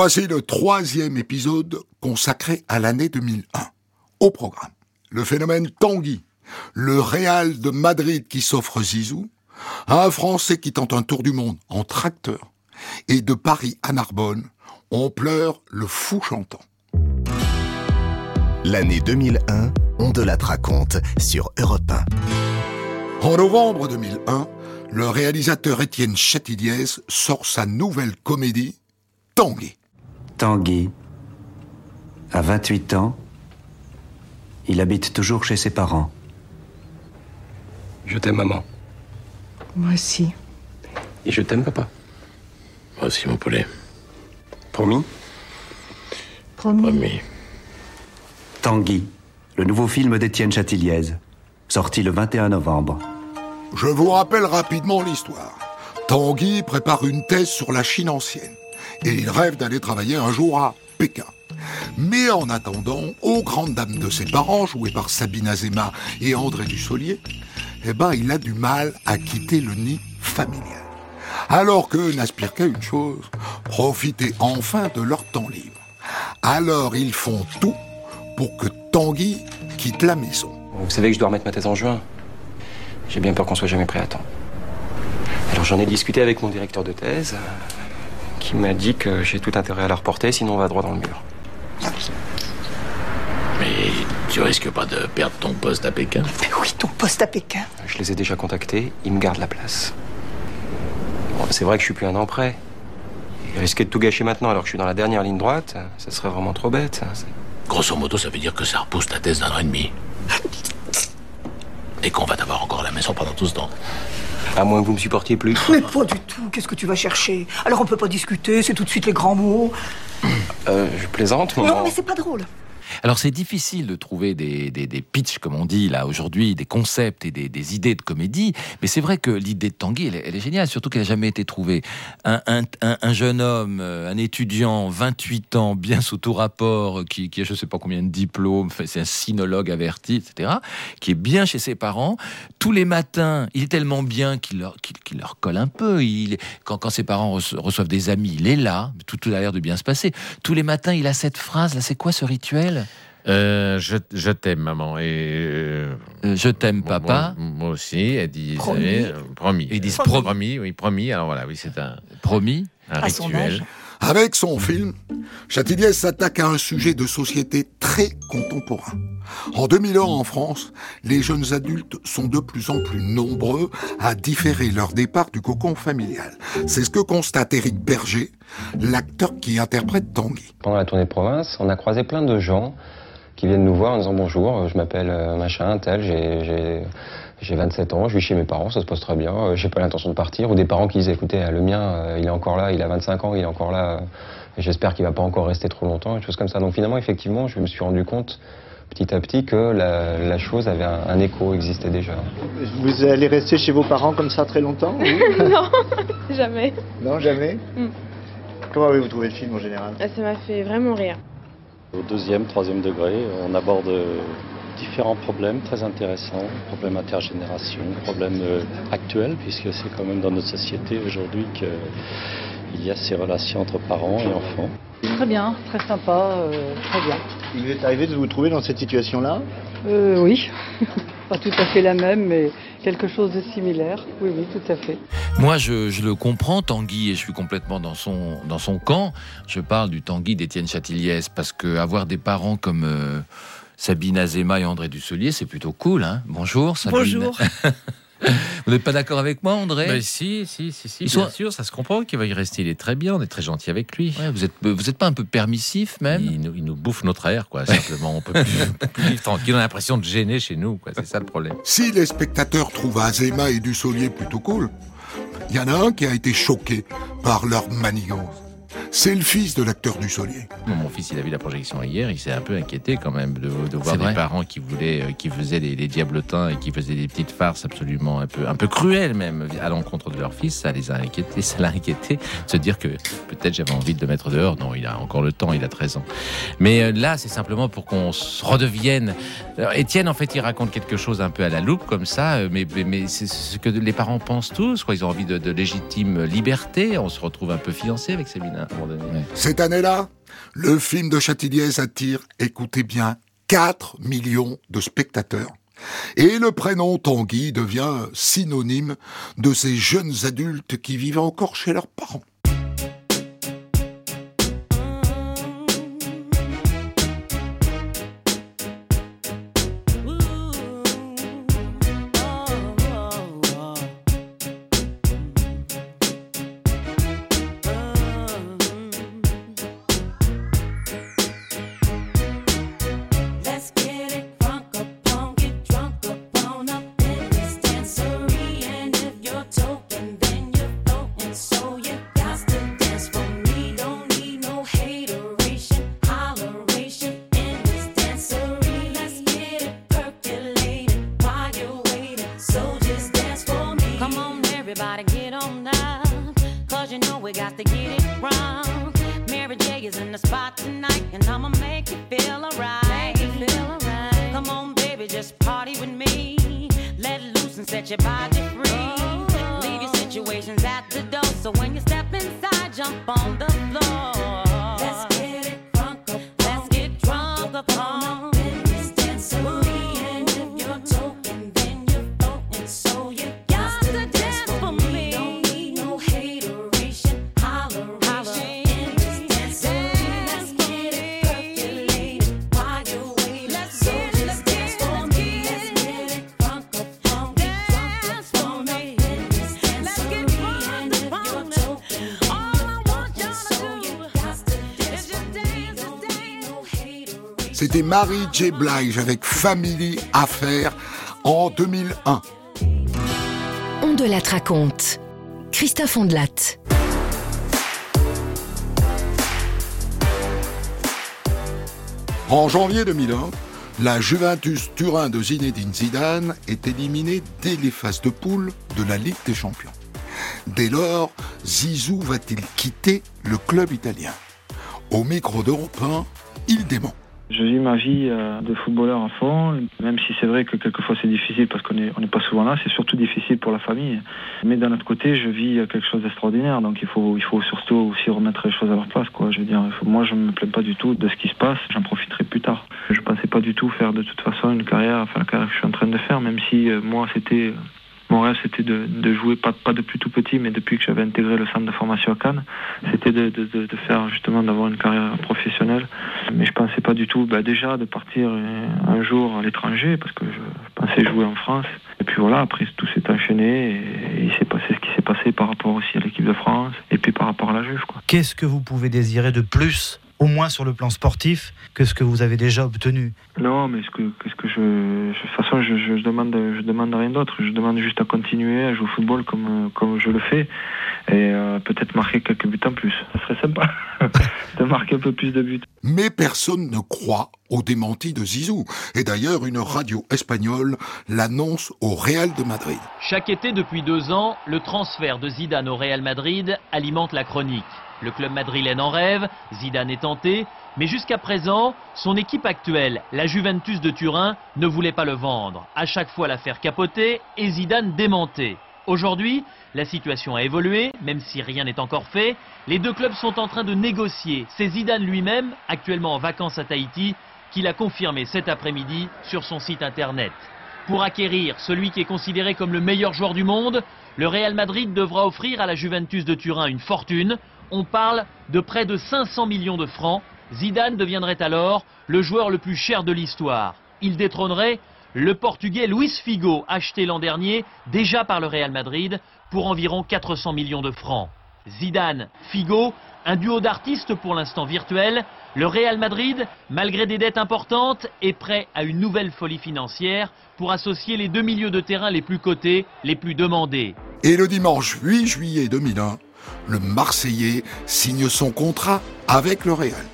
Voici le troisième épisode consacré à l'année 2001. Au programme, le phénomène Tanguy, le Real de Madrid qui s'offre Zizou, un Français qui tente un tour du monde en tracteur, et de Paris à Narbonne, on pleure le fou chantant. L'année 2001, on de la raconte sur Europe 1. En novembre 2001, le réalisateur Étienne Châtilliez sort sa nouvelle comédie, Tanguy. Tanguy, à 28 ans, il habite toujours chez ses parents. Je t'aime, maman. Moi aussi. Et je t'aime, papa. Moi aussi, mon poulet. Promis? Promis. Promis. Tanguy, le nouveau film d'Étienne Châtilliez, sorti le 21 novembre. Je vous rappelle rapidement l'histoire. Tanguy prépare une thèse sur la Chine ancienne et il rêve d'aller travailler un jour à Pékin. Mais en attendant, aux grandes dames de ses parents, jouées par Sabine Azema et André Dussolier, eh ben, il a du mal à quitter le nid familial. Alors que n'aspirent qu'à une chose, profiter enfin de leur temps libre. Alors ils font tout pour que Tanguy quitte la maison. Vous savez que je dois remettre ma thèse en juin. J'ai bien peur qu'on soit jamais prêt à temps. Alors j'en ai discuté avec mon directeur de thèse, qui m'a dit que j'ai tout intérêt à la reporter, sinon on va droit dans le mur. Mais tu risques pas de perdre ton poste à Pékin? Mais oui, ton poste à Pékin. Je les ai déjà contactés, ils me gardent la place. Bon, c'est vrai que je suis plus un an près. Et risquer de tout gâcher maintenant alors que je suis dans la dernière ligne droite, ça serait vraiment trop bête. Grosso modo, ça veut dire que ça repousse ta thèse d'un an et demi. Et qu'on va t'avoir encore à la maison pendant tout ce temps. À moins que vous me supportiez plus. Mais pas du tout. Qu'est-ce que tu vas chercher? Alors on peut pas discuter, c'est tout de suite les grands mots. Euh, je plaisante, maman. Non, mais c'est pas drôle. Alors c'est difficile de trouver des, des, pitchs, comme on dit là aujourd'hui, des concepts et des, des idées de comédie, mais c'est vrai que l'idée de Tanguy, elle, est géniale, surtout qu'elle n'a jamais été trouvée. Un, un, un, jeune homme, euh, un étudiant, 28 ans, bien sous tout rapport, qui, qui a je sais pas combien de diplômes, c'est un sinologue averti, etc., qui est bien chez ses parents. Tous les matins, il est tellement bien qu'il leur, qu'il, leur colle un peu. Il, quand, quand ses parents reçoivent des amis, il est là, tout, tout a l'air de bien se passer. Tous les matins, il a cette phrase, là, c'est quoi ce rituel? Euh, je, je t'aime, maman. Et euh, je t'aime, papa. Moi, moi, aussi. Elle dit promis. Euh, promis. Ils disent promis. promis. Oui, promis. Alors voilà, oui, c'est un promis, un rituel. Avec son film, Châtilliez s'attaque à un sujet de société très contemporain. En 2001 en France, les jeunes adultes sont de plus en plus nombreux à différer leur départ du cocon familial. C'est ce que constate Éric Berger, l'acteur qui interprète Tanguy. Pendant la tournée de province, on a croisé plein de gens qui viennent nous voir en disant bonjour, je m'appelle machin, tel, j'ai j'ai 27 ans, je vis chez mes parents, ça se passe très bien, euh, j'ai pas l'intention de partir. Ou des parents qui disent écoutez, le mien, euh, il est encore là, il a 25 ans, il est encore là, j'espère qu'il va pas encore rester trop longtemps, et choses comme ça. Donc finalement, effectivement, je me suis rendu compte petit à petit que la, la chose avait un, un, écho, existait déjà. Vous allez rester chez vos parents comme ça très longtemps Non, jamais. Non, jamais? Mm. Comment avez-vous trouvé le film en général? Ah, Ça m'a fait vraiment rire. Au deuxième, troisième degré, on aborde différents problèmes très intéressants, problèmes intergénération, problèmes euh, actuels, puisque c'est quand même dans notre société aujourd'hui qu'il y a ces relations entre parents et enfants. Très bien, très sympa, euh, très bien. Il vous est arrivé de vous trouver dans cette situation-là? Euh, Oui, pas tout à fait la même, mais quelque chose de similaire. Oui, oui, tout à fait. Moi, je, je, le comprends, Tanguy, et je suis complètement dans son, dans son camp. Je parle du Tanguy d'Étienne Châtilliez, parce que avoir des parents comme... Euh, Sabine Azema et André Dusselier, c'est plutôt cool. Hein Bonjour Sabine. Bonjour. Vous n'êtes pas d'accord avec moi, André? Ben Si, si, si, si bien sont... sûr, ça se comprend qu'il va y rester. Il est très bien, on est très gentil avec lui. Ouais, vous êtes, vous êtes pas un peu permissif même? Il nous, il nous, bouffe notre air, quoi. Simplement, on peut plus, plus vivre tranquille. On a l'impression de gêner chez nous, quoi. C'est ça le problème. Si les spectateurs trouvent Azema et Dussolier plutôt cool, il y en a un qui a été choqué par leur manigance. C'est le fils de l'acteur du Solier. Mon fils, il a vu la projection hier, il s'est un peu inquiété quand même de, de voir des parents qui voulaient, euh, qui faisaient des, des, diablotins et qui faisaient des petites farces absolument un peu, un peu cruelles même à l'encontre de leur fils. Ça les a inquiétés, ça l'a inquiété de se dire que peut-être j'avais envie de le mettre dehors. Non, il a encore le temps, il a 13 ans. Mais euh, là, c'est simplement pour qu'on se redevienne. Alors, Étienne, en fait, il raconte quelque chose un peu à la loupe comme ça, euh, mais, mais, mais c'est ce que les parents pensent tous. Quoi. Ils ont envie de, de légitime liberté. On se retrouve un peu fiancé avec Sabine moment donné. Cette année-là, le film de Châtilliez attire, écoutez bien, 4 millions de spectateurs. Et le prénom Tanguy devient synonyme de ces jeunes adultes qui vivent encore chez leurs parents. C'était Mary J. Blige avec Family Affaires en 2001. On de la raconte. Christophe Ondelat. En janvier 2001, la Juventus Turin de Zinedine Zidane est éliminée dès les phases de poule de la Ligue des Champions. Dès lors, Zizou va-t-il quitter le club italien? Au micro d'Europe 1, il dément. Je vis ma vie euh, de footballeur à fond, même si c'est vrai que quelquefois c'est difficile parce qu'on n'est on pas souvent là, c'est surtout difficile pour la famille. Mais d'un autre côté, je vis euh, quelque chose d'extraordinaire, donc il faut, il faut surtout aussi remettre les choses à leur place. Quoi. Je veux dire, moi je me plains pas du tout de ce qui se passe, j'en profiterai plus tard. Je pensais pas du tout faire de toute façon une carrière, enfin la carrière que je suis en train de faire, même si euh, moi c'était... Mon rêve, c'était de, jouer, pas, pas depuis tout petit, mais depuis que j'avais intégré le centre de formation à Cannes, c'était de, faire justement d'avoir une carrière professionnelle. Mais je pensais pas du tout, bah, déjà, de partir euh, un jour à l'étranger, parce que je pensais jouer en France. Et puis voilà, après tout s'est enchaîné, et, il s'est passé ce qui s'est passé par rapport aussi à l'équipe de France, et puis par rapport à la Juve. Qu'est-ce que vous pouvez désirer de plus, au moins sur le plan sportif, que ce que vous avez déjà obtenu Non, mais ce que, qu'est-ce que je, je- de toute façon, je, je, je demande, je demande rien d'autre. Je demande juste à continuer à jouer au football comme, comme je le fais, et euh, peut-être marquer quelques buts en plus. Ça serait sympa de marquer un peu plus de buts. Mais personne ne croit au démenti de Zizou. Et d'ailleurs, une radio espagnole l'annonce au Real de Madrid. Chaque été depuis deux ans, le transfert de Zidane au Real Madrid alimente la chronique. Le club madrilène en rêve, Zidane est tenté, mais jusqu'à présent, son équipe actuelle, la Juventus de Turin, ne voulait pas le vendre. À chaque fois l'affaire capotée et Zidane démenté. Aujourd'hui, la situation a évolué, même si rien n'est encore fait. Les deux clubs sont en train de négocier. C'est Zidane lui-même, actuellement en vacances à Tahiti, qui l'a confirmé cet après-midi sur son site internet. Pour acquérir celui qui est considéré comme le meilleur joueur du monde, le Real Madrid devra offrir à la Juventus de Turin une fortune. On parle de près de 500 millions de francs. Zidane deviendrait alors le joueur le plus cher de l'histoire. Il détrônerait le Portugais Luis Figo, acheté l'an dernier déjà par le Real Madrid pour environ 400 millions de francs. Zidane, Figo, un duo d'artistes pour l'instant virtuel. Le Real Madrid, malgré des dettes importantes, est prêt à une nouvelle folie financière pour associer les deux milieux de terrain les plus cotés, les plus demandés. Et le dimanche 8 juillet 2001, le Marseillais signe son contrat avec le Real.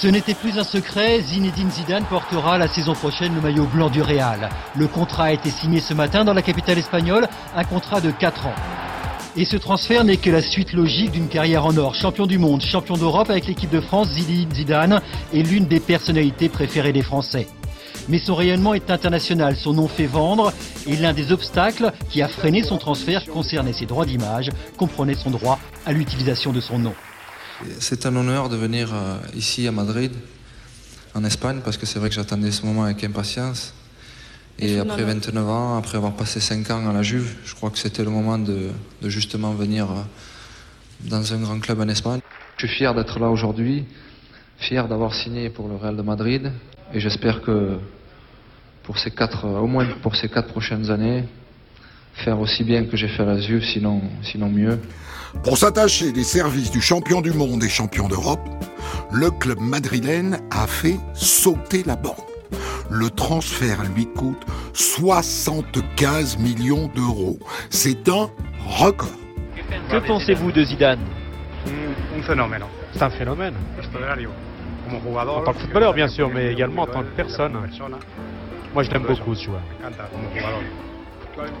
Ce n'était plus un secret, Zinedine Zidane portera la saison prochaine le maillot blanc du Real. Le contrat a été signé ce matin dans la capitale espagnole, un contrat de 4 ans. Et ce transfert n'est que la suite logique d'une carrière en or. Champion du monde, champion d'Europe avec l'équipe de France, Zinedine Zidane est l'une des personnalités préférées des Français. Mais son rayonnement est international, son nom fait vendre, et l'un des obstacles qui a freiné son transfert concernait ses droits d'image, comprenait son droit à l'utilisation de son nom. C'est un honneur de venir euh, ici à Madrid, en Espagne, parce que c'est vrai que j'attendais ce moment avec impatience. Et après 29 ans, après avoir passé 5 ans à la Juve, je crois que c'était le moment de, de justement venir euh, dans un grand club en Espagne. Je suis fier d'être là aujourd'hui, fier d'avoir signé pour le Real de Madrid, et j'espère que pour ces quatre, euh, au moins pour ces quatre prochaines années, faire aussi bien que j'ai fait à la sinon, sinon mieux. Pour s'attacher des services du champion du monde et champion d'Europe, le club madrilène a fait sauter la banque. Le transfert lui coûte 75 millions d'euros. C'est un record. Que pensez-vous de Zidane? Un phénomène. C'est un phénomène. En tant que footballeur, bien sûr, mais également en tant que personne. Moi, je l'aime beaucoup, ce joueur.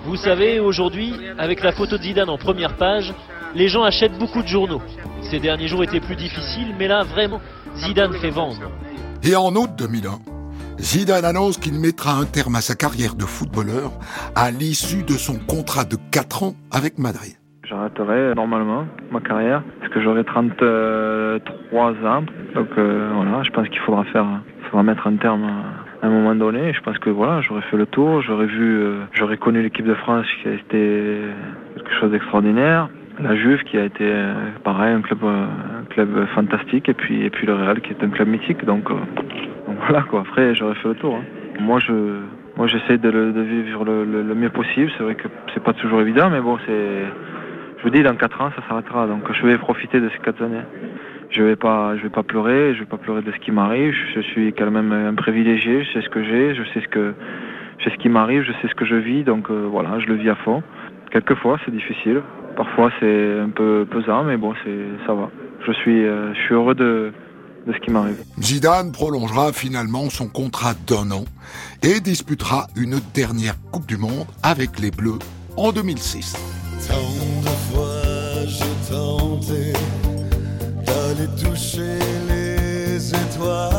Vous savez, aujourd'hui, avec la photo de Zidane en première page, les gens achètent beaucoup de journaux. Ces derniers jours étaient plus difficiles, mais là, vraiment, Zidane fait vendre. Et en août 2001, Zidane annonce qu'il mettra un terme à sa carrière de footballeur à l'issue de son contrat de 4 ans avec Madrid. J'arrêterai normalement ma carrière parce que j'aurai 33 ans. Donc euh, voilà, je pense qu'il faudra faire, faudra mettre un terme à un moment donné. Je pense que voilà, j'aurais fait le tour, j'aurais vu, euh, j'aurais connu l'équipe de France qui a été quelque chose d'extraordinaire. La Juve qui a été euh, pareil un club, euh, un club fantastique et puis et puis le Real qui est un club mythique. Donc, euh, voilà quoi. Après j'aurais fait le tour. hein. Moi je moi j'essaie de, vivre le mieux possible. C'est vrai que c'est pas toujours évident, mais bon c'est je vous dis, dans 4 ans, ça s'arrêtera. Donc, je vais profiter de ces 4 années. Je vais pas, je vais pas pleurer, je vais pas pleurer de ce qui m'arrive. Je suis quand même un privilégié. Je sais ce que j'ai, je sais ce que, je sais ce qui m'arrive, je sais ce que je vis. Donc, euh, voilà, je le vis à fond. Quelquefois, c'est difficile. Parfois, c'est un peu pesant, mais bon, c'est, ça va. Je suis, euh, je suis heureux de, de ce qui m'arrive. Zidane prolongera finalement son contrat d'un an et disputera une dernière Coupe du Monde avec les Bleus en 2006. Tant de fois j'ai tenté d'aller toucher les étoiles,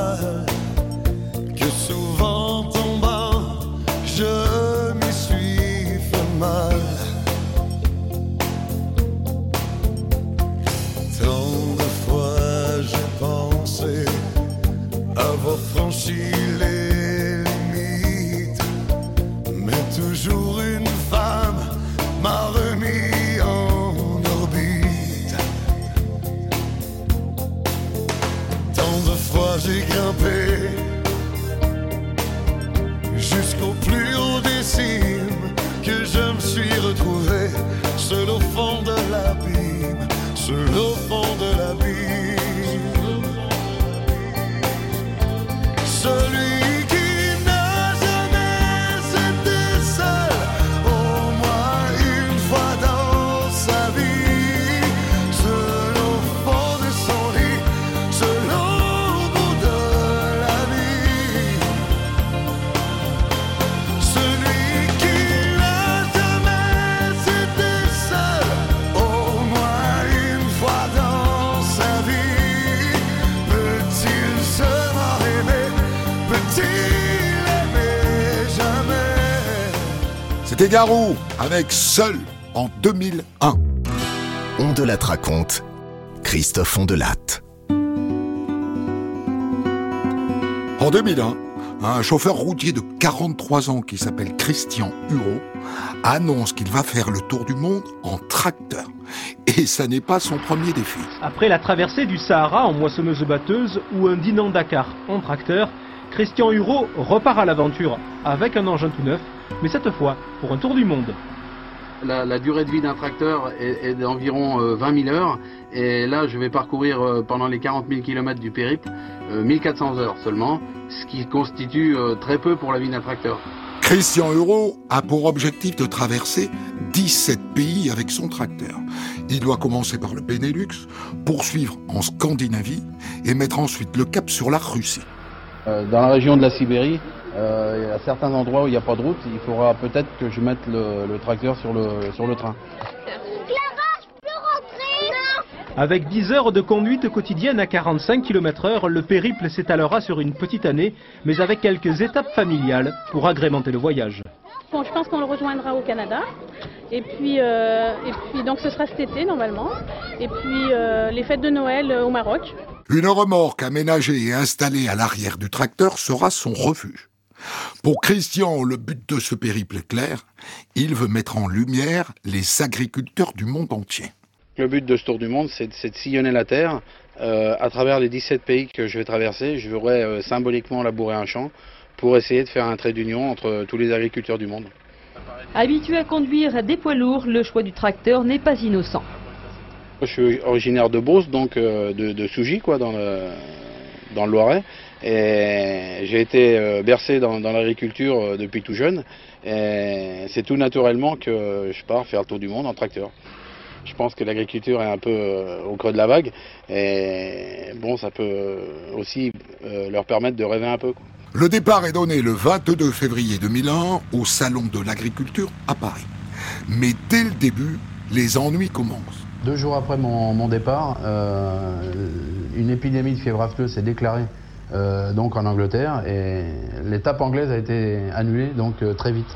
de l'abîme, seul au fond de l'abîme. Avec Seul en 2001. On de la raconte. Christophe Ondelatte. En 2001, un chauffeur routier de 43 ans qui s'appelle Christian Hureau annonce qu'il va faire le tour du monde en tracteur. Et ça n'est pas son premier défi. Après la traversée du Sahara en moissonneuse-batteuse ou un Dinan Dakar en tracteur, Christian Hureau repart à l'aventure avec un engin tout neuf, mais cette fois pour un tour du monde. La, la durée de vie d'un tracteur est, est d'environ euh, 20 000 heures. Et là, je vais parcourir euh, pendant les 40 000 km du périple euh, 1400 heures seulement, ce qui constitue euh, très peu pour la vie d'un tracteur. Christian Hureau a pour objectif de traverser 17 pays avec son tracteur. Il doit commencer par le Benelux, poursuivre en Scandinavie et mettre ensuite le cap sur la Russie. Euh, dans la région de la Sibérie, euh, il y a certains endroits où il n'y a pas de route. Il faudra peut-être que je mette le, le tracteur sur le, sur le train. Avec 10 heures de conduite quotidienne à 45 km/h, le périple s'étalera sur une petite année, mais avec quelques étapes familiales pour agrémenter le voyage. Bon, je pense qu'on le rejoindra au Canada. Et puis, euh, et puis donc ce sera cet été normalement. Et puis euh, les fêtes de Noël euh, au Maroc. Une remorque aménagée et installée à l'arrière du tracteur sera son refuge. Pour Christian, le but de ce périple est clair. Il veut mettre en lumière les agriculteurs du monde entier. Le but de ce tour du monde, c'est de, sillonner la Terre. Euh, à travers les 17 pays que je vais traverser, je voudrais euh, symboliquement labourer un champ pour essayer de faire un trait d'union entre tous les agriculteurs du monde. Habitué à conduire des poids lourds, le choix du tracteur n'est pas innocent. Je suis originaire de Beauce, donc euh, de, de Sougy, quoi, dans le, dans le Loiret. Et j'ai été euh, bercé dans, dans l'agriculture euh, depuis tout jeune. Et c'est tout naturellement que je pars faire le tour du monde en tracteur. Je pense que l'agriculture est un peu euh, au creux de la vague. Et bon, ça peut aussi euh, leur permettre de rêver un peu. quoi. Le départ est donné le 22 février 2001 au Salon de l'Agriculture à Paris. Mais dès le début, les ennuis commencent. Deux jours après mon, mon départ, euh, une épidémie de fièvre affreuse s'est déclarée euh, donc en Angleterre et l'étape anglaise a été annulée donc euh, très vite.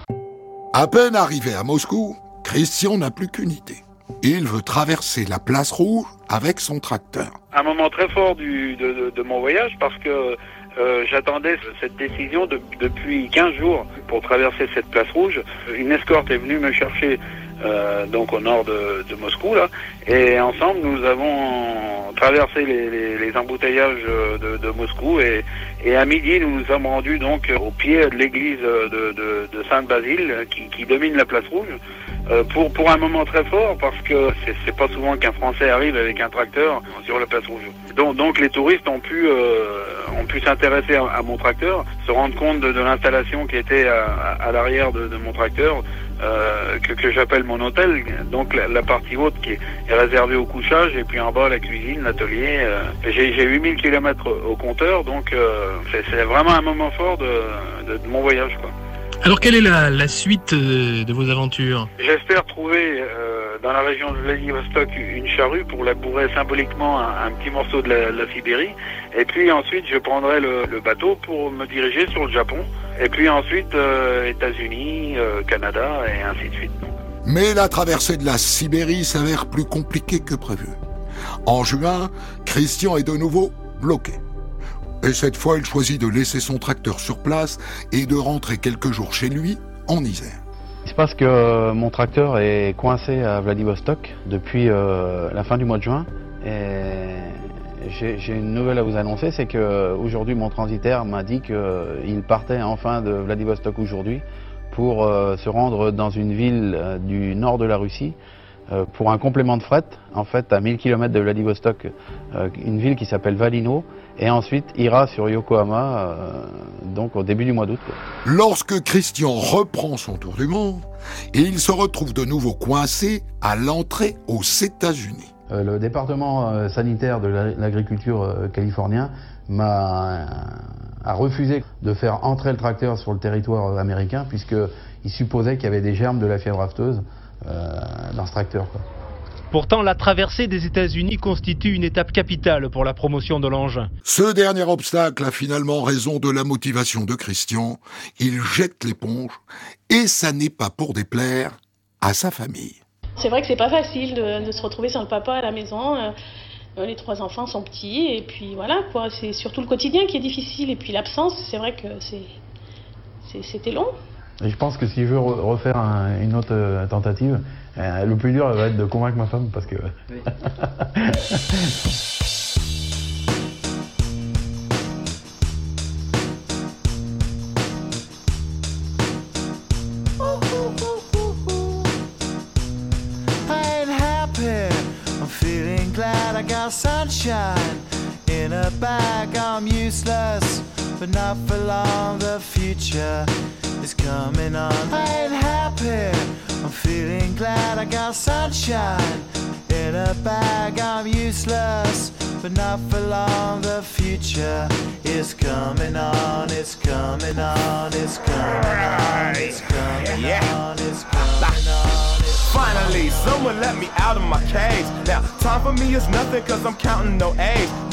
À peine arrivé à Moscou, Christian n'a plus qu'une idée. Il veut traverser la place rouge avec son tracteur. un moment très fort du, de, de- de mon voyage parce que euh, j'attendais cette décision de- depuis 15 jours pour traverser cette place rouge. Une escorte est venue me chercher euh, donc au nord de, de Moscou là et ensemble nous avons traversé les, les- les embouteillages de, de Moscou et, et à midi nous nous sommes rendus donc au pied de l'église de, de, Sainte-Basile qui, qui domine la place rouge euh, pour, pour un moment très fort parce que c'est, pas souvent qu'un Français arrive avec un tracteur sur la place rouge. Donc, donc les touristes ont pu, euh, ont pu s'intéresser à, à mon tracteur, se rendre compte de, de l'installation qui était à, à- à l'arrière de, de mon tracteur, euh, que, que j'appelle mon hôtel. Donc la, la partie haute qui est, est réservée au couchage et puis en bas la cuisine, l'atelier. euh. j'ai, j'ai 8000 km au compteur, donc euh, c'est, c'est vraiment un moment fort de, de, de mon voyage. Quoi. Alors, quelle est la, la suite euh, de vos aventures J'espère trouver euh, dans la région de Vladivostok une charrue pour labourer symboliquement un, un petit morceau de la, la Sibérie. Et puis ensuite, je prendrai le, le bateau pour me diriger sur le Japon. Et puis ensuite, euh, États-Unis, euh, Canada et ainsi de suite. Mais la traversée de la Sibérie s'avère plus compliquée que prévu. En juin, Christian est de nouveau bloqué. Et cette fois, il choisit de laisser son tracteur sur place et de rentrer quelques jours chez lui en Isère. Il se passe que euh, mon tracteur est coincé à Vladivostok depuis euh, la fin du mois de juin. Et j'ai une nouvelle à vous annoncer, c'est que euh, mon transitaire m'a dit qu'il partait enfin de Vladivostok aujourd'hui pour se rendre dans une ville du nord de la Russie pour un complément de fret, en fait à 1000 km de Vladivostok, une ville qui s'appelle Valino, et ensuite ira sur Yokohama, euh, donc au début du mois d'août. Lorsque Christian reprend son tour du monde, il se retrouve de nouveau coincé à l'entrée aux États-Unis. Euh, le département euh, sanitaire de la- l'agriculture californien m'a a refusé de faire entrer le tracteur sur le territoire américain puisqu'il supposait qu'il y avait des germes de la fièvre afteuse dans ce tracteur. quoi. Pourtant, la traversée des États-Unis constitue une étape capitale pour la promotion de l'engin. Ce dernier obstacle a finalement raison de la motivation de Christian. Il jette l'éponge et ça n'est pas pour déplaire à sa famille. C'est vrai que c'est pas facile de, de se retrouver sans le papa à la maison. euh, les trois enfants sont petits et puis voilà quoi. C'est surtout le quotidien qui est difficile et puis l'absence. C'est vrai que c'est c'est- c'était long. Et je pense que si je veux re- refaire un- une autre euh, tentative, euh, le plus dur va être de convaincre ma femme parce que... I ain't happy. I'm feeling glad I got sunshine in a bag. I'm useless, but not for long. The future is coming on. I ain't happy. I'm feeling glad I got sunshine in a bag. I'm useless, but not for long. The future is coming on. It's coming on. It's coming on. It's coming on. It's coming on. Finally, someone let me out of my cage. Now, time for me is nothing cause I'm counting no A's.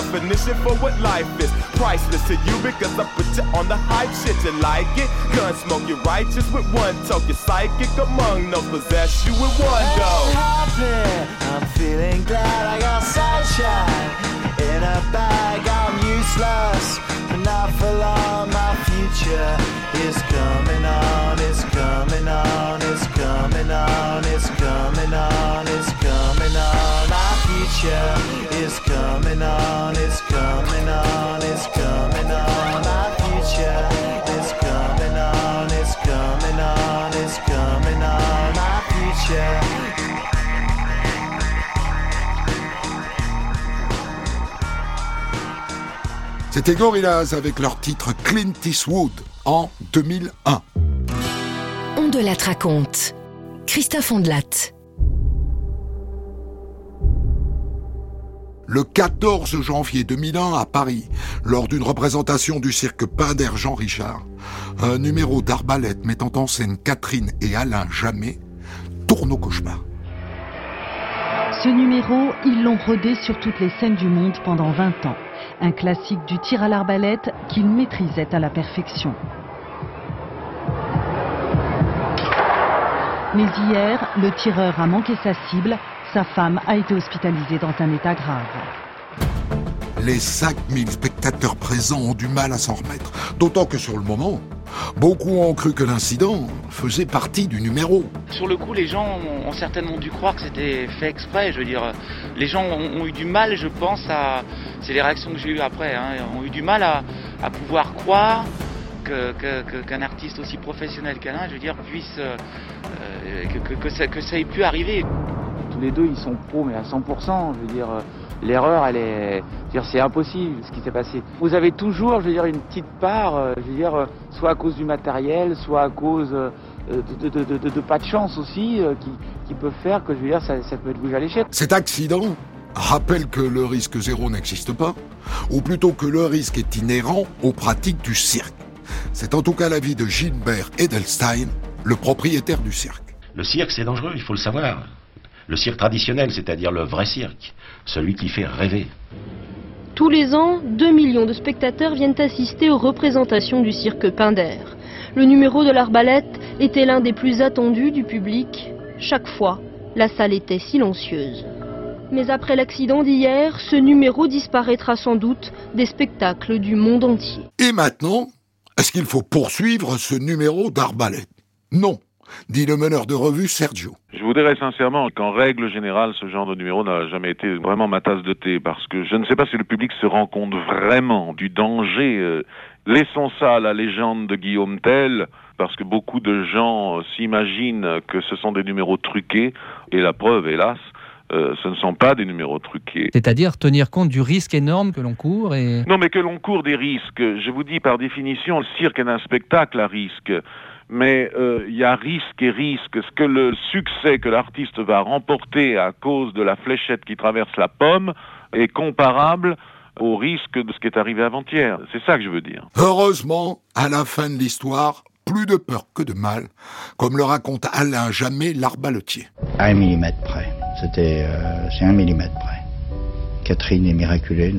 definition for what life is. Priceless to you because I put you on the hype shit. You like it? Gun smoke, you're righteous with one toke. You're psychic among no possess you with one go. I'm feeling glad I got sunshine in a bag. I'm useless, but not for long. My future is coming on. It's coming on. It's coming on. It's coming on. It's coming on. My future coming on. It's coming on. It's coming on. My future is coming on. It's coming on. It's coming on. My future. C'était Gorillaz avec leur titre Clint Eastwood en 2001. On de la raconte. Christophe Ondelat. Le 14 janvier 2001 à Paris, lors d'une représentation du cirque Pinder Jean Richard, un numéro d'arbalète mettant en scène Catherine et Alain Jamais tourne au cauchemar. Ce numéro, ils l'ont rodé sur toutes les scènes du monde pendant 20 ans. Un classique du tir à l'arbalète qu'ils maîtrisaient à la perfection. Mais hier, le tireur a manqué sa cible. Sa femme a été hospitalisée dans un état grave. Les 5000 spectateurs présents ont du mal à s'en remettre, d'autant que sur le moment, beaucoup ont cru que l'incident faisait partie du numéro. Sur le coup, les gens ont, certainement dû croire que c'était fait exprès. Je veux dire, les gens ont, ont eu du mal, je pense, à. C'est les réactions que j'ai eues après, hein, ont eu du mal à, à pouvoir croire que- que- que- qu'un artiste aussi professionnel qu'Alain, je veux dire, puisse. euh, euh, que, que- que ça, que ça ait pu arriver. Les deux, ils sont pros, mais à 100%. Je veux dire, euh, l'erreur, elle est. je veux dire, c'est impossible ce qui s'est passé. Vous avez toujours, je veux dire, une petite part, euh, je veux dire, euh, soit à cause du matériel, soit à cause. de, de- de- de- de pas de chance aussi, qui, qui peuvent faire que je veux dire, ça, ça peut être bouger à l'échelle. Cet accident rappelle que le risque zéro n'existe pas, ou plutôt que le risque est inhérent aux pratiques du cirque. C'est en tout cas l'avis de Gilbert Edelstein, le propriétaire du cirque. Le cirque, c'est dangereux, il faut le savoir. Le cirque traditionnel, c'est-à-dire le vrai cirque, celui qui fait rêver. Tous les ans, 2 millions de spectateurs viennent assister aux représentations du cirque Pinder. Le numéro de l'arbalète était l'un des plus attendus du public. Chaque fois, la salle était silencieuse. Mais après l'accident d'hier, ce numéro disparaîtra sans doute des spectacles du monde entier. Et maintenant, est-ce qu'il faut poursuivre ce numéro d'arbalète? Non, dit le meneur de revue Sergio. Je vous dirais sincèrement qu'en règle générale, ce genre de numéro n'a jamais été vraiment ma tasse de thé parce que je ne sais pas si le public se rend compte vraiment du danger. euh, laissons ça à la légende de Guillaume Tell parce que beaucoup de gens euh, s'imaginent que ce sont des numéros truqués et la preuve, hélas, euh, ce ne sont pas des numéros truqués. C'est-à-dire tenir compte du risque énorme que l'on court et... Non, mais que l'on court des risques. Je vous dis par définition, le cirque est un spectacle à risque. Mais euh, il y a risque et risque. Ce que le succès que l'artiste va remporter à cause de la fléchette qui traverse la pomme est comparable au risque de ce qui est arrivé avant-hier? C'est ça que je veux dire. Heureusement, à la fin de l'histoire, plus de peur que de mal, comme le raconte Alain Jamais l'arbaletier. À un millimètre près. C'était, euh, c'est un millimètre près. Catherine est miraculée,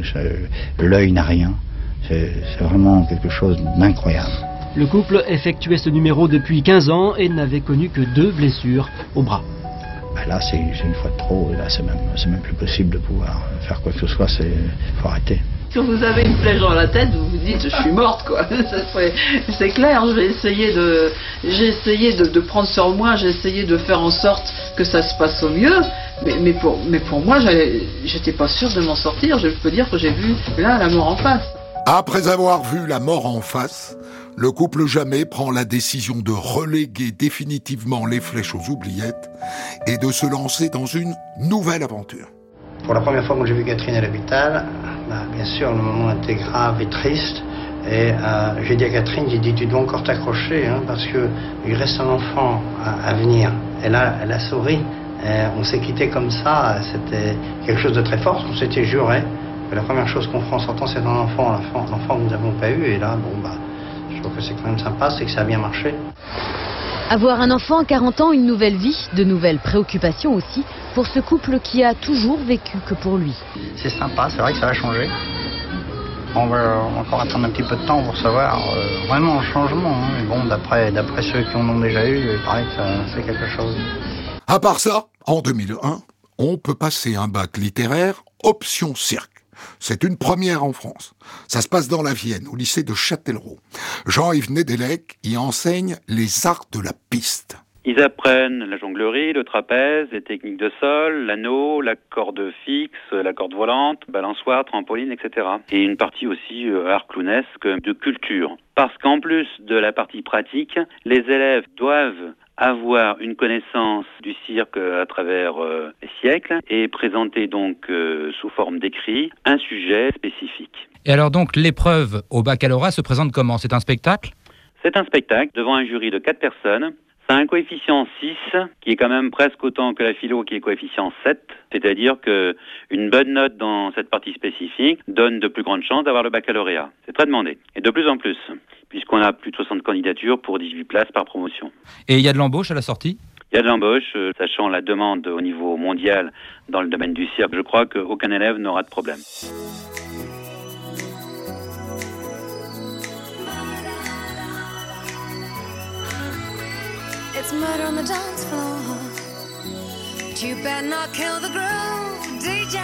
l'œil n'a rien. C'est vraiment quelque chose d'incroyable. Le couple effectuait ce numéro depuis 15 ans et n'avait connu que deux blessures au bras. Bah là, c'est, une fois de trop. et Là, c'est même, c'est même plus possible de pouvoir faire quoi que ce soit. C'est, faut arrêter. Quand vous avez une flèche dans la tête, vous vous dites je suis morte quoi. C'est clair, je vais essayer de, j'ai essayé de, de prendre sur moi, j'ai essayé de faire en sorte que ça se passe au mieux. Mais, mais pour, mais pour moi, j'étais pas sûre de m'en sortir. Je peux dire que j'ai vu là la mort en face. Après avoir vu la mort en face, le couple jamais prend la décision de reléguer définitivement les flèches aux oubliettes et de se lancer dans une nouvelle aventure. Pour la première fois quand j'ai vu Catherine à l'hôpital, bah, bien sûr, le moment était grave et triste. Et euh, j'ai dit à Catherine, j'ai dit, tu dois encore t'accrocher, hein, parce que il reste un enfant à, venir. Et là, elle a souri. On s'est quitté comme ça. C'était quelque chose de très fort. On s'était juré que la première chose qu'on fera en sortant, c'est un enfant, l'enfant, que nous n'avons pas eu. Et là, bon, bah, trouve que c'est quand même sympa, c'est que ça a bien marché. Avoir un enfant à 40 ans, une nouvelle vie, de nouvelles préoccupations aussi, pour ce couple qui a toujours vécu que pour lui. C'est sympa, c'est vrai que ça va changer. On va encore attendre un petit peu de temps pour savoir euh, vraiment le changement. hein. Mais bon, d'après, d'après ceux qui en ont déjà eu, il paraît que ça- c'est quelque chose. À part ça, en 2001, on peut passer un bac littéraire option cirque. C'est une première en France. Ça se passe dans la Vienne, au lycée de Châtellerault. Jean-Yves Nédélec y enseigne les arts de la piste. Ils apprennent la jonglerie, le trapèze, les techniques de sol, l'anneau, la corde fixe, la corde volante, balançoire, trampoline, etc. Et une partie aussi euh, art clownesque de culture. Parce qu'en plus de la partie pratique, les élèves doivent avoir une connaissance du cirque à travers euh, les siècles et présenter donc euh, sous forme d'écrit un sujet spécifique. Et alors donc l'épreuve au baccalauréat se présente comment? C'est un spectacle? C'est un spectacle devant un jury de quatre personnes. Ça a un coefficient 6 qui est quand même presque autant que la philo qui est coefficient 7. C'est-à-dire que une bonne note dans cette partie spécifique donne de plus grandes chances d'avoir le baccalauréat. C'est très demandé. Et de plus en plus, puisqu'on a plus de 60 candidatures pour 18 places par promotion. Et il y a de l'embauche à la sortie? Il y a de l'embauche, euh, sachant la demande au niveau mondial dans le domaine du cirque. Je crois qu'aucun élève n'aura de problème. It's murder on the dance floor. But you better not kill the groove, DJ.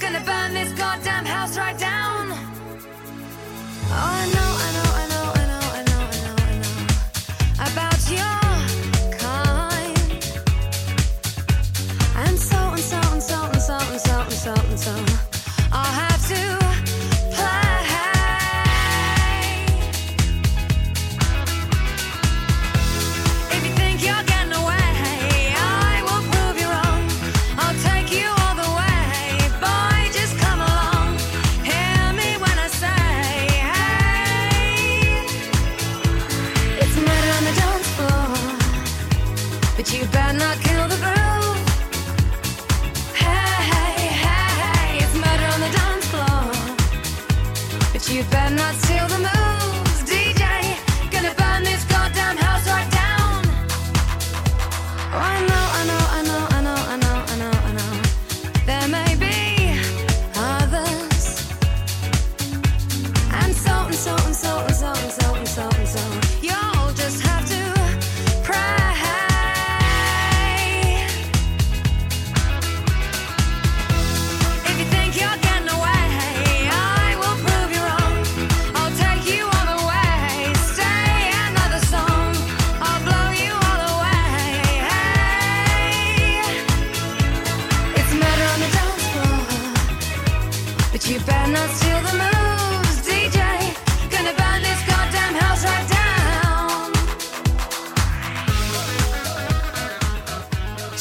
Gonna burn this goddamn house right down. Oh, I know,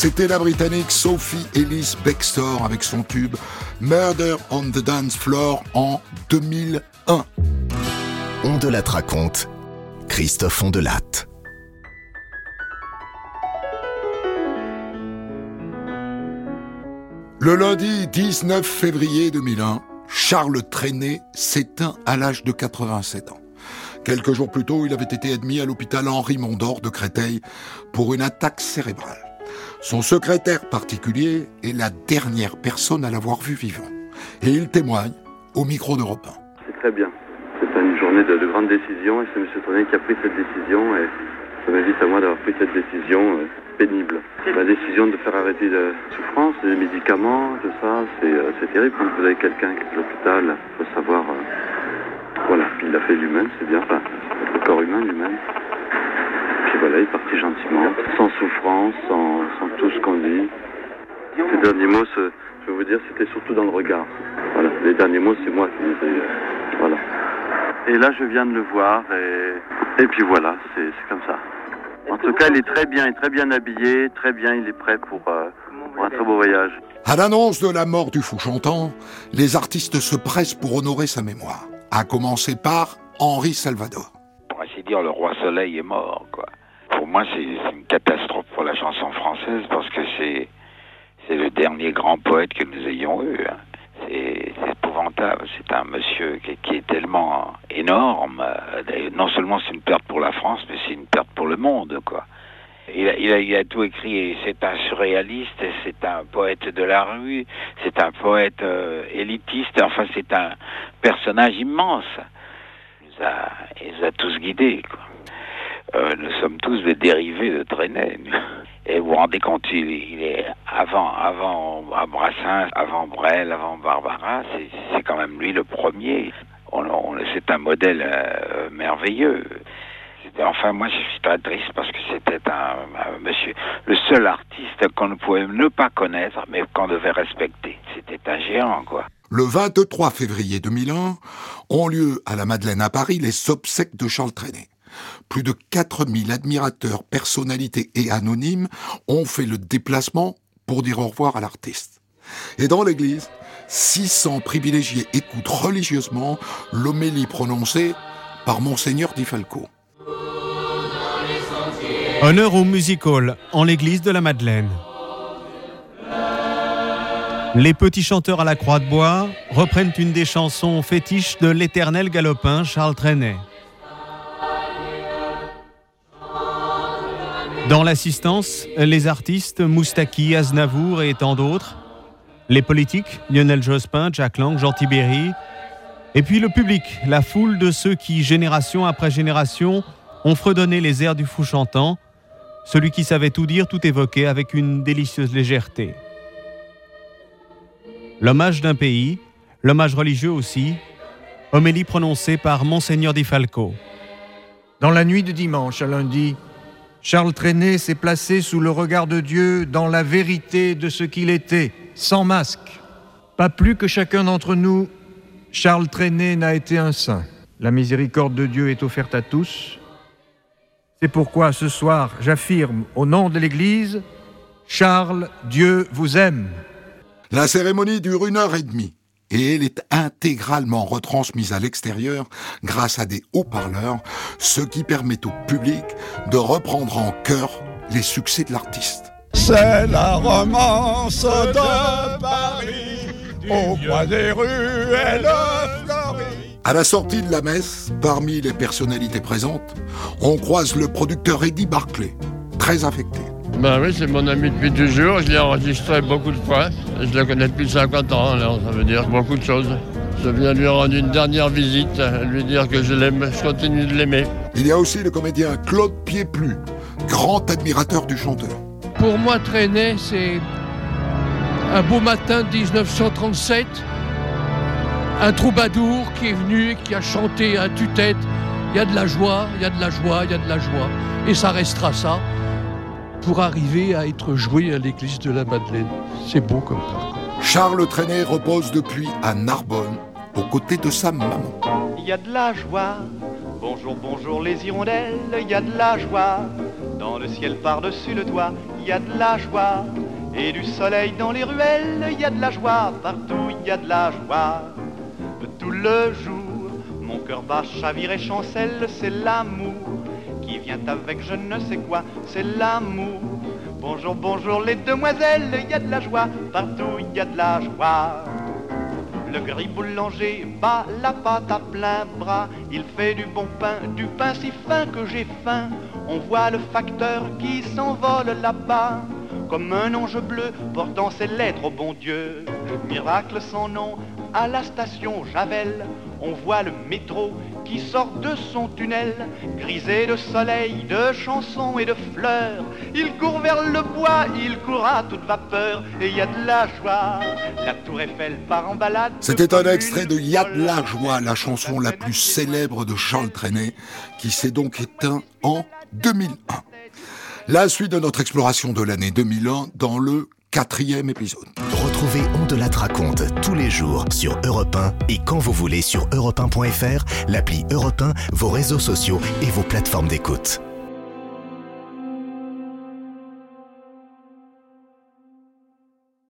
C'était la Britannique Sophie Ellis Bextor avec son tube Murder on the Dance Floor en 2001. On de la raconte. Christophe Ondelatte. Le lundi 19 février 2001, Charles Trenet s'éteint à l'âge de 87 ans. Quelques jours plus tôt, il avait été admis à l'hôpital Henri Mondor de Créteil pour une attaque cérébrale. Son secrétaire particulier est la dernière personne à l'avoir vu vivant. Et il témoigne au micro d'Europe 1. C'est très bien. C'est une journée de, de grande décision et c'est M. Tournet qui a pris cette décision et ça m'invite à moi d'avoir pris cette décision euh, pénible. La décision de faire arrêter la souffrance, les médicaments, tout ça, c'est euh, terrible quand vous avez quelqu'un qui est à l'hôpital, il faut savoir... euh, voilà, il a fait lui-même, c'est bien, le corps humain lui-même. Voilà, il est parti gentiment, sans souffrance, sans, sans tout ce qu'on dit. Ces derniers mots, je vais vous dire, c'était surtout dans le regard. Voilà, les derniers mots, c'est moi qui les ai. euh, Voilà. Et là, je viens de le voir et, et puis voilà, c'est c'est comme ça. En tout cas, il est très bien, il est très bien habillé, très bien, il est prêt pour, euh, pour un très beau voyage. À l'annonce de la mort du fou chantant, les artistes se pressent pour honorer sa mémoire. À commencer par Henri Salvador. Pour ainsi dire, le roi Soleil est mort, quoi. Moi, c'est une catastrophe pour la chanson française parce que c'est le dernier grand poète que nous ayons eu. hein. C'est épouvantable. C'est un monsieur qui, est tellement énorme. euh, Non seulement c'est une perte pour la France, mais c'est une perte pour le monde, quoi. Il a, tout écrit. C'est un surréaliste, c'est un poète de la rue, c'est un poète euh, élitiste. Enfin, c'est un personnage immense. Il nous a, il nous tous guidés. Quoi. Euh, nous sommes tous des dérivés de Trenet. Et vous vous rendez compte, il, est avant, avant Brassens, avant Brel, avant Barbara, c'est quand même lui le premier. On, on- c'est un modèle euh, merveilleux. Enfin, moi, je suis très triste parce que c'était un, un monsieur, le seul artiste qu'on ne pouvait ne pas connaître, mais qu'on devait respecter. C'était un géant, quoi. Le 23 février 2001 ont lieu à la Madeleine à Paris les obsèques de Charles Trenet. Plus de 4000 admirateurs, personnalités et anonymes ont fait le déplacement pour dire au revoir à l'artiste. Et dans l'église, 600 privilégiés écoutent religieusement l'homélie prononcée par Monseigneur Di Falco. Honneur au music hall en l'église de la Madeleine. Les petits chanteurs à la croix de bois reprennent une des chansons fétiches de l'éternel galopin Charles Trenet. Dans l'assistance, les artistes Moustaki, Aznavour et tant d'autres, les politiques Lionel Jospin, Jack Lang, Jean Tibéry, et puis le public, la foule de ceux qui, génération après génération, ont fredonné les airs du fou chantant, celui qui savait tout dire, tout évoquer avec une délicieuse légèreté. L'hommage d'un pays, l'hommage religieux aussi, homélie prononcée par Monseigneur Di Falco. Dans la nuit de dimanche à lundi, Charles Trenet s'est placé sous le regard de Dieu dans la vérité de ce qu'il était, sans masque. Pas plus que chacun d'entre nous, Charles Trenet n'a été un saint. La miséricorde de Dieu est offerte à tous. C'est pourquoi ce soir, j'affirme au nom de l'Église, Charles, Dieu vous aime. La cérémonie dure une heure et demie et elle est intégralement retransmise à l'extérieur grâce à des haut-parleurs, ce qui permet au public de reprendre en chœur les succès de l'artiste. C'est la romance de Paris, au coin des ruelles fleuries. À la sortie de la messe, parmi les personnalités présentes, on croise le producteur Eddie Barclay, très affecté. Ben oui, c'est mon ami depuis toujours. Je l'ai enregistré beaucoup de fois. Je le connais depuis 50 ans, alors ça veut dire beaucoup de choses. Je viens lui rendre une dernière visite, lui dire que je l'aime, je continue de l'aimer. Il y a aussi le comédien Claude Pieplu, grand admirateur du chanteur. Pour moi, Trenet, c'est un beau matin de 1937. Un troubadour qui est venu et qui a chanté à tue-tête. Il y a de la joie, il y a de la joie, il y a de la joie. Et ça restera ça pour arriver à être joué à l'église de la Madeleine. C'est beau comme ça. Charles Trenet repose depuis à Narbonne, aux côtés de sa maman. Il y a de la joie. Bonjour, bonjour les hirondelles, il y a de la joie. Dans le ciel par-dessus le toit, il y a de la joie. Et du soleil dans les ruelles, il y a de la joie. Partout, il y a de la joie. Tout le jour, mon cœur bat, chavire et chancelle, c'est l'amour vient avec je ne sais quoi, c'est l'amour. Bonjour, bonjour les demoiselles, il y a de la joie. Partout, il y a de la joie. Le gris boulanger bat la pâte à plein bras. Il fait du bon pain, du pain si fin que j'ai faim. On voit le facteur qui s'envole là-bas. Comme un ange bleu portant ses lettres au bon Dieu. Miracle sans nom à la station Javel. On voit le métro qui sort de son tunnel, grisé de soleil, de chansons et de fleurs. Il court vers le bois, il court à toute vapeur, et il y a de la joie. La tour Eiffel part en balade. C'était un extrait de Y'a de la joie, la chanson la plus célèbre de Charles Trenet, qui s'est donc éteint en 2001. La suite de notre exploration de l'année 2001 dans le quatrième épisode. Retrouvez On de la tous les jours sur Europe 1 et quand vous voulez sur europe1.fr, l'appli Europe 1, vos réseaux sociaux et vos plateformes d'écoute.